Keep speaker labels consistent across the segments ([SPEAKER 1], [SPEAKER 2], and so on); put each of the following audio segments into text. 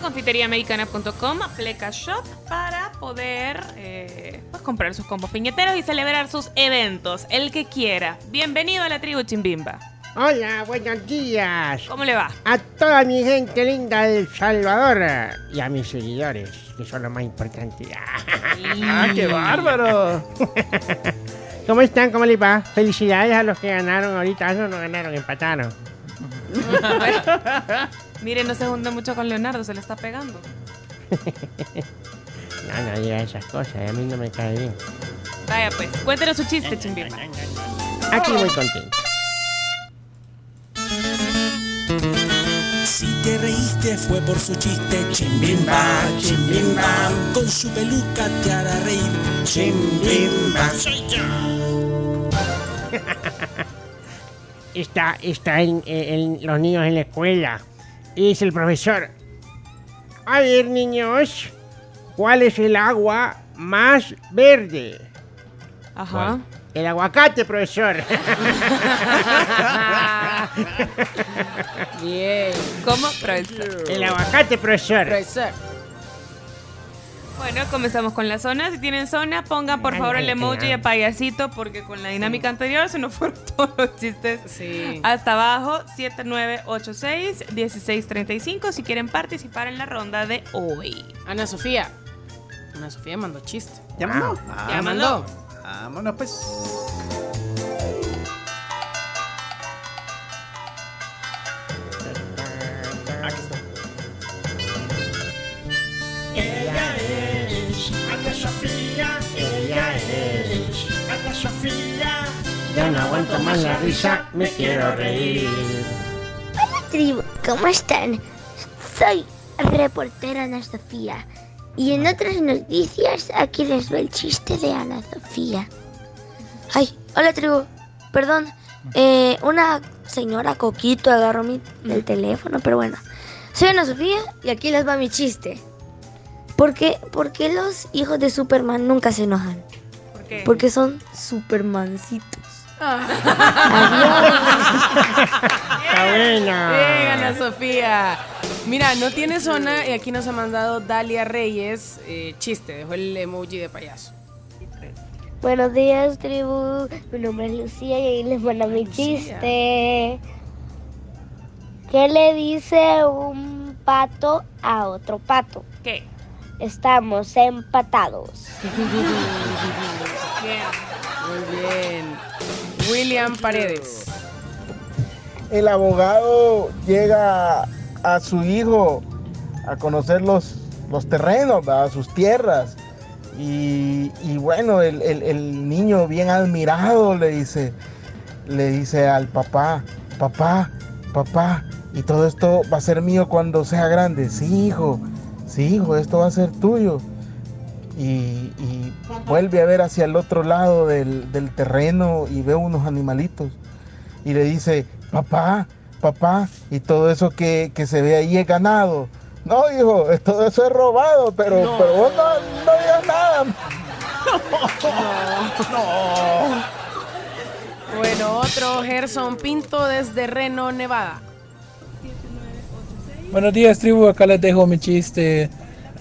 [SPEAKER 1] Confiteriaamericana.com, Pleca Shop para poder eh, pues, comprar sus combos piñeteros y celebrar sus eventos, el que quiera. Bienvenido a la tribu Chimbimba.
[SPEAKER 2] Hola, buenos días.
[SPEAKER 1] ¿Cómo le va?
[SPEAKER 2] A toda mi gente linda de El Salvador y a mis seguidores, que son lo más importante.
[SPEAKER 3] ¡Ah, qué bárbaro!
[SPEAKER 2] ¿Cómo están? ¿Cómo les va? Felicidades a los que ganaron ahorita. No, no ganaron, empataron.
[SPEAKER 1] Mire, no se junta mucho con Leonardo, se le está pegando.
[SPEAKER 2] No, no diga esas cosas, a mí no me cae bien.
[SPEAKER 1] Vaya pues, cuéntenos su chiste, Chimbimba.
[SPEAKER 2] Aquí muy contento.
[SPEAKER 4] Si te reíste fue por su chiste, chimbimba, chimbimba. Con su peluca te hará reír, chimbimba. Soy yo.
[SPEAKER 2] Está, está en, en- los niños en la escuela. Y dice el profesor. A ver, niños, ¿cuál es el agua más verde?
[SPEAKER 1] Ajá.
[SPEAKER 2] El aguacate, profesor.
[SPEAKER 5] Bien.
[SPEAKER 1] ¿Cómo? Profesor.
[SPEAKER 2] el aguacate, profesor.
[SPEAKER 5] Profesor.
[SPEAKER 1] Bueno, comenzamos con la zona. Si tienen zona, pongan por favor el emoji de payasito porque con la dinámica anterior se nos fueron todos los chistes.
[SPEAKER 5] Sí.
[SPEAKER 1] Hasta abajo, 7986-1635 si quieren participar en la ronda de hoy.
[SPEAKER 5] Ana Sofía. Ana Sofía mandó chiste.
[SPEAKER 3] ¿Ya mandó?
[SPEAKER 1] Ya mandó.
[SPEAKER 3] Vámonos pues.
[SPEAKER 2] Aguanto más la risa, me quiero reír.
[SPEAKER 6] tribu, ¿cómo están? Soy reportera Ana Sofía. Y en otras noticias, aquí les ve el chiste de Ana Sofía. Ay, hola tribu, perdón. eh, una señora Coquito agarró mi, el teléfono, pero bueno. Soy Ana Sofía y aquí les va mi chiste. ¿Por qué, por qué los hijos de Superman nunca se enojan?
[SPEAKER 1] ¿Por qué?
[SPEAKER 6] Porque son Supermancitos.
[SPEAKER 2] Está buena.
[SPEAKER 5] Bien, Ana Sofía. Mira, no tiene zona y aquí nos ha mandado Dalia Reyes eh, chiste. Dejó el emoji de payaso.
[SPEAKER 6] Buenos días, tribu. Mi nombre es Lucía y ahí les mando mi chiste. ¿Qué le dice un pato a otro pato?
[SPEAKER 1] ¿Qué?
[SPEAKER 6] Estamos empatados.
[SPEAKER 1] Bien.
[SPEAKER 5] Muy bien. William Paredes.
[SPEAKER 7] el abogado llega a su hijo a conocer los, los terrenos, ¿verdad? sus tierras. Y, y bueno, el, el- el niño bien admirado le dice, le dice al papá, papá, papá, y todo esto va a ser mío cuando sea grande. Sí, hijo, sí, hijo, esto va a ser tuyo. Y, y vuelve a ver hacia el otro lado del, del terreno y ve unos animalitos y le dice, papá, papá, y todo eso que, que se ve ahí es ganado. No, hijo, todo eso es robado, pero, pero vos no, no digas nada.
[SPEAKER 5] Bueno, otro Gerson Pinto desde Reno, Nevada.
[SPEAKER 8] Buenos días, tribu. Acá les dejo mi chiste.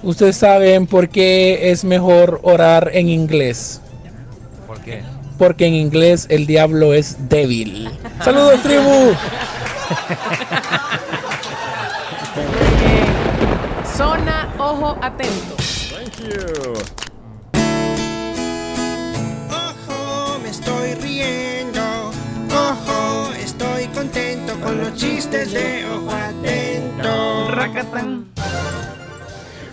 [SPEAKER 8] Ustedes saben por qué es mejor orar en inglés.
[SPEAKER 9] ¿Por qué?
[SPEAKER 8] Porque en inglés el diablo es débil. Saludos, tribu.
[SPEAKER 5] Zona, ojo, atento.
[SPEAKER 3] Thank you.
[SPEAKER 4] Ojo, me estoy riendo. Ojo, estoy contento con los chistes de ojo atento.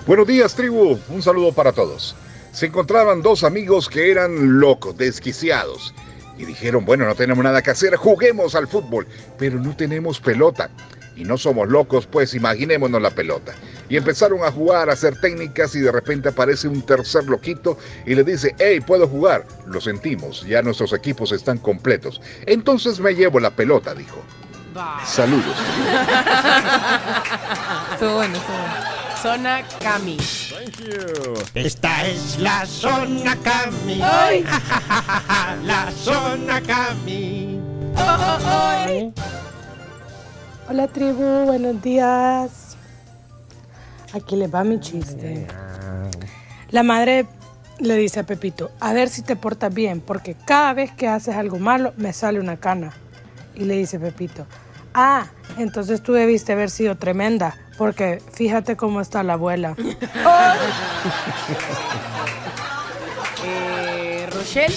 [SPEAKER 10] Buenos días, tribu. Un saludo para todos. Se encontraban dos amigos que eran locos, desquiciados. Y dijeron, bueno, no tenemos nada que hacer, juguemos al fútbol, pero no tenemos pelota. Y no somos locos, pues imaginémonos la pelota. Y empezaron a jugar, a hacer técnicas y de repente aparece un tercer loquito y le dice, hey, puedo jugar. Lo sentimos, ya nuestros equipos están completos. Entonces me llevo la pelota, dijo. Saludos.
[SPEAKER 5] Bueno, bueno. Zona Cami.
[SPEAKER 2] Esta es la zona Cami.
[SPEAKER 5] Ay.
[SPEAKER 2] la zona Cami.
[SPEAKER 11] Hola tribu, buenos días. Aquí les va mi chiste. La madre le dice a Pepito, a ver si te portas bien, porque cada vez que haces algo malo me sale una cana. Y le dice Pepito, ah, entonces tú debiste haber sido tremenda, porque fíjate cómo está la abuela.
[SPEAKER 5] Eh, Rochelle.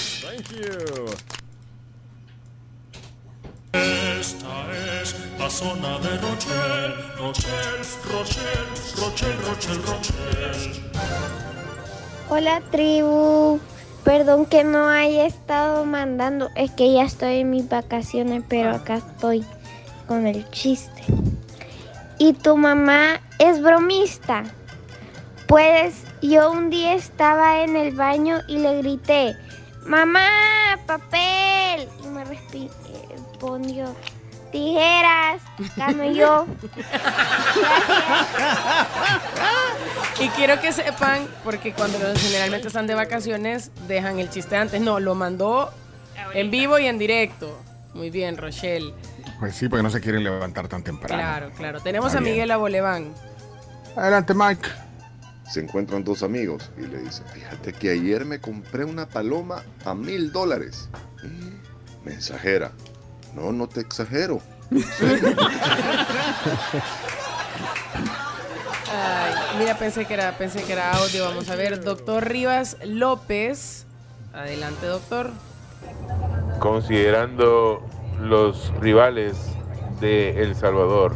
[SPEAKER 4] Esta es la zona de Rochelle, Rochelle, Rochelle, Rochelle, Rochelle, Rochelle.
[SPEAKER 12] Hola tribu, perdón que no haya estado mandando, es que ya estoy en mis vacaciones, pero acá estoy con el chiste. ¿Y tu mamá es bromista? Pues yo un día estaba en el baño y le grité, mamá, papel, y me respondió, tijeras, dame yo.
[SPEAKER 5] Y quiero que sepan, porque cuando los generalmente están de vacaciones, dejan el chiste antes. No, lo mandó en vivo y en directo. Muy bien, Rochelle.
[SPEAKER 13] Pues sí, porque no se quieren levantar tan temprano.
[SPEAKER 5] Claro, claro. Tenemos
[SPEAKER 13] Está
[SPEAKER 5] a
[SPEAKER 13] bien.
[SPEAKER 5] Miguel Aboleván.
[SPEAKER 13] Adelante, Mike.
[SPEAKER 14] Se encuentran dos amigos y le dice, fíjate que ayer me compré una paloma a mil dólares. "Mm, Mensajera. No, no te exagero.
[SPEAKER 5] Ay, mira, pensé que era, pensé que era audio. Vamos a ver, doctor Rivas López. Adelante, doctor.
[SPEAKER 15] Considerando los rivales de El Salvador,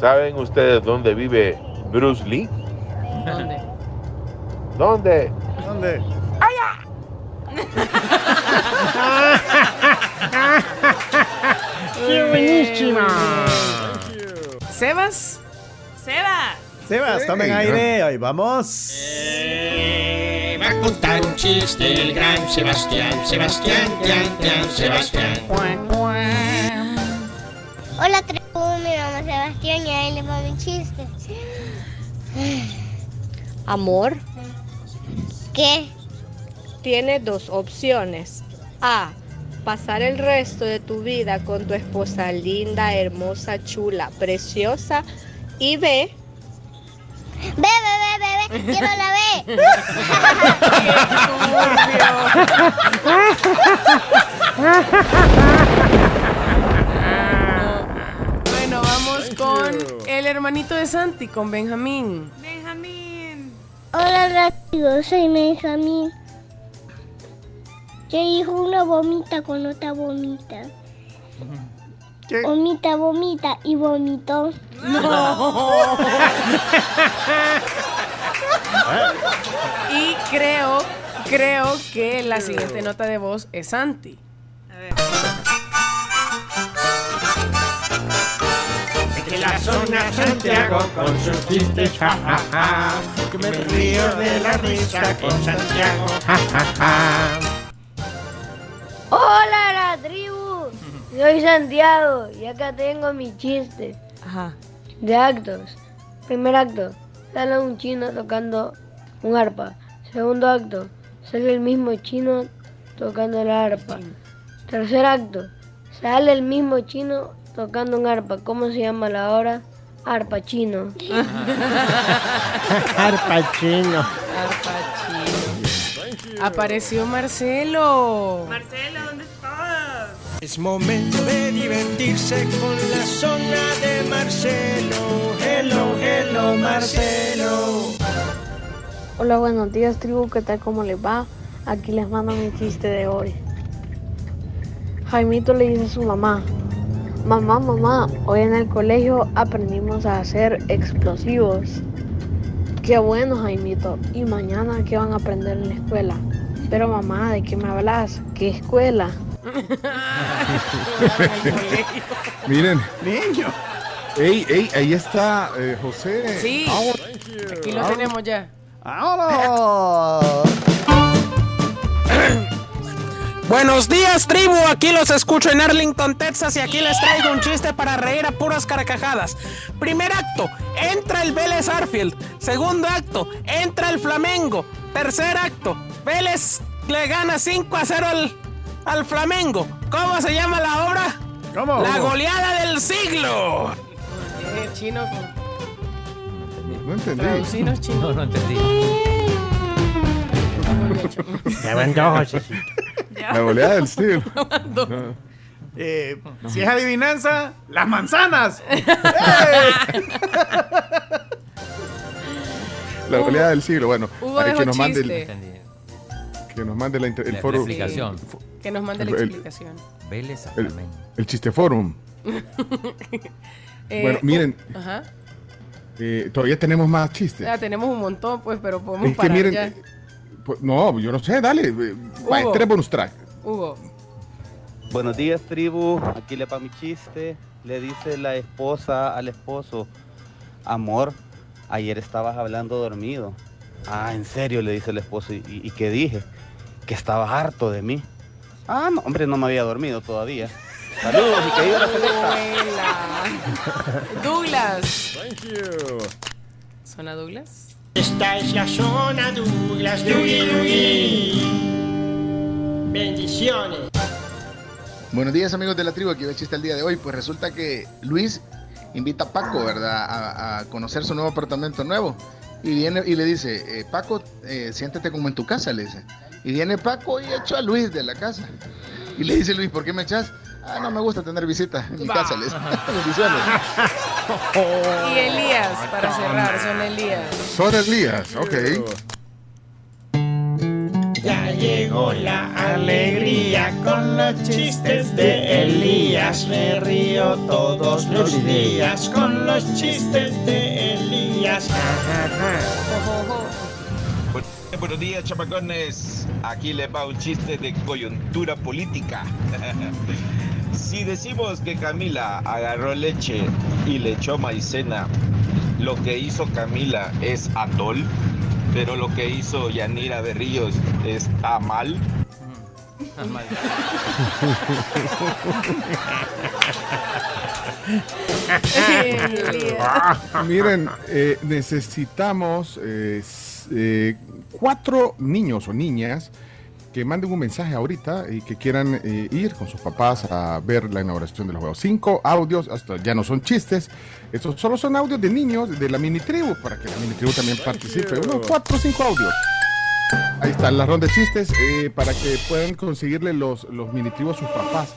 [SPEAKER 15] ¿saben ustedes dónde vive Bruce Lee?
[SPEAKER 5] ¿Dónde?
[SPEAKER 15] ¿Dónde?
[SPEAKER 16] ¿Dónde?
[SPEAKER 2] ¡Qué buenísima!
[SPEAKER 5] Sebas.
[SPEAKER 1] Sebas.
[SPEAKER 16] Sebas, tomen aire. Ahí vamos.
[SPEAKER 4] Va a contar un chiste el gran Sebastián, Sebastián, Tian, Tian, Sebastián.
[SPEAKER 12] Hola tribu, mi es Sebastián y ahí les va mi chiste.
[SPEAKER 17] Amor,
[SPEAKER 12] ¿Qué?
[SPEAKER 17] tiene dos opciones. A. Pasar el resto de tu vida con tu esposa linda, hermosa, chula, preciosa. Y B.
[SPEAKER 12] Ve, ve, ve, ve, ve, quiero la
[SPEAKER 5] Bueno, vamos con el hermanito de Santi, con Benjamín.
[SPEAKER 1] Benjamín.
[SPEAKER 12] Hola rápido, soy Benjamín. ¿Qué dijo una vomita con otra vomita? Vomita, vomita y vomitó.
[SPEAKER 5] No. y creo, creo que la siguiente nota de voz es Santi.
[SPEAKER 2] De la zona Santiago con sus chistes, ja, ja, ja. Que me río de la risa con Santiago, ja, ja, ja.
[SPEAKER 18] Hola la tribu, soy Santiago y acá tengo mi chiste.
[SPEAKER 5] Ajá.
[SPEAKER 18] De actos. Primer acto, sale un chino tocando un arpa. Segundo acto, sale el mismo chino tocando la arpa. Tercer acto, sale el mismo chino tocando un arpa. ¿Cómo se llama la obra? Arpa chino.
[SPEAKER 2] Arpa chino.
[SPEAKER 5] Arpa chino. Apareció Marcelo.
[SPEAKER 1] Marcelo, ¿dónde estás?
[SPEAKER 4] Es momento de divertirse con la zona de Marcelo. Hello, hello, Marcelo.
[SPEAKER 17] Hola, buenos días, tribu. ¿Qué tal? ¿Cómo les va? Aquí les mando mi chiste de hoy. Jaimito le dice a su mamá: Mamá, mamá, hoy en el colegio aprendimos a hacer explosivos. Qué bueno, Jaimito. ¿Y mañana qué van a aprender en la escuela? Pero mamá, ¿de qué me hablas? ¿Qué escuela?
[SPEAKER 13] Miren,
[SPEAKER 16] Niño.
[SPEAKER 13] Ey, ey, ahí está eh, José.
[SPEAKER 5] Sí.
[SPEAKER 13] Ahora-
[SPEAKER 5] Aquí lo tenemos ya.
[SPEAKER 3] ¡Vámonos!
[SPEAKER 11] Buenos días, tribu. Aquí los escucho en Arlington, Texas, y aquí les traigo un chiste para reír a puras carcajadas. Primer acto, entra el Vélez Arfield. Segundo acto, entra el Flamengo. Tercer acto, Vélez le gana 5 a 0 al, al Flamengo. ¿Cómo se llama la obra?
[SPEAKER 3] ¿Cómo?
[SPEAKER 11] La goleada del siglo.
[SPEAKER 5] Eh, chino con
[SPEAKER 13] No entendí.
[SPEAKER 5] traducinos chino.
[SPEAKER 19] No, no entendí.
[SPEAKER 2] Ya van dos, Josecito.
[SPEAKER 13] La goleada del siglo.
[SPEAKER 3] Eh, Si es adivinanza, las manzanas.
[SPEAKER 13] La goleada del siglo. Bueno,
[SPEAKER 5] dejó
[SPEAKER 13] que nos mande el, que nos mande la inter- el
[SPEAKER 19] La- la
[SPEAKER 13] foro.
[SPEAKER 19] explicación.
[SPEAKER 5] Que nos mande la
[SPEAKER 13] El- el-
[SPEAKER 5] explicación.
[SPEAKER 19] Vélez a
[SPEAKER 13] El,
[SPEAKER 19] Flamengo.
[SPEAKER 13] el chiste forum.
[SPEAKER 5] Eh,
[SPEAKER 13] Bueno, miren.
[SPEAKER 5] Ajá.
[SPEAKER 13] Eh, todavía tenemos más chistes.
[SPEAKER 5] Ya tenemos un montón, pues, pero podemos
[SPEAKER 13] Es que
[SPEAKER 5] parar
[SPEAKER 13] miren,
[SPEAKER 5] ya.
[SPEAKER 13] eh, pues, no, yo no sé, dale. eh,
[SPEAKER 5] Hugo.
[SPEAKER 13] tres bonus track.
[SPEAKER 5] Hugo.
[SPEAKER 20] Buenos días, tribu. Aquí le pa mi chiste. Le dice la esposa al esposo: Amor, ayer estabas hablando dormido. Ah, en serio, le dice el esposo. ¿Y, y qué dije? Que estabas harto de mí. Ah, no, hombre, no me había dormido todavía. Saludos y que viva la.
[SPEAKER 5] Douglas.
[SPEAKER 3] Thank you.
[SPEAKER 5] ¿Zona Douglas?
[SPEAKER 2] Esta es la zona Douglas. Dugui, dugui. Bendiciones.
[SPEAKER 21] Buenos días amigos de la tribu, aquí chiste el día de hoy. Pues resulta que Luis invita a Paco, ¿verdad? A, a conocer su nuevo apartamento nuevo. Y viene y le dice, eh, Paco, eh, siéntate como en tu casa, le dice. Y viene Paco y echó a Luis de la casa. Y le dice Luis, ¿por qué me echas? Ah, no me gusta tener visitas en mi casa, le dice. Bendiciones.
[SPEAKER 5] Y Elías, para cerrar, son Elías.
[SPEAKER 13] Son Elías, ok.
[SPEAKER 2] Ya llegó la alegría con los chistes de Elías. Me río todos los días con los chistes de Elías.
[SPEAKER 15] Bu- Buenos días, chamacones. Aquí les va un chiste de coyuntura política. si decimos que Camila agarró leche y le echó maicena, lo que hizo Camila es atol, pero lo que hizo Yanira Berríos es amal.
[SPEAKER 13] Ah, miren, eh, necesitamos eh, eh, cuatro niños o niñas que manden un mensaje ahorita y que quieran eh, ir con sus papás a ver la inauguración de los juegos. Cinco audios, hasta ya no son chistes, estos solo son audios de niños de la mini tribu para que la mini tribu también participe. Unos cuatro o cinco audios. Ahí están las rondas de chistes eh, para que puedan conseguirle los, los mini tribus a sus papás.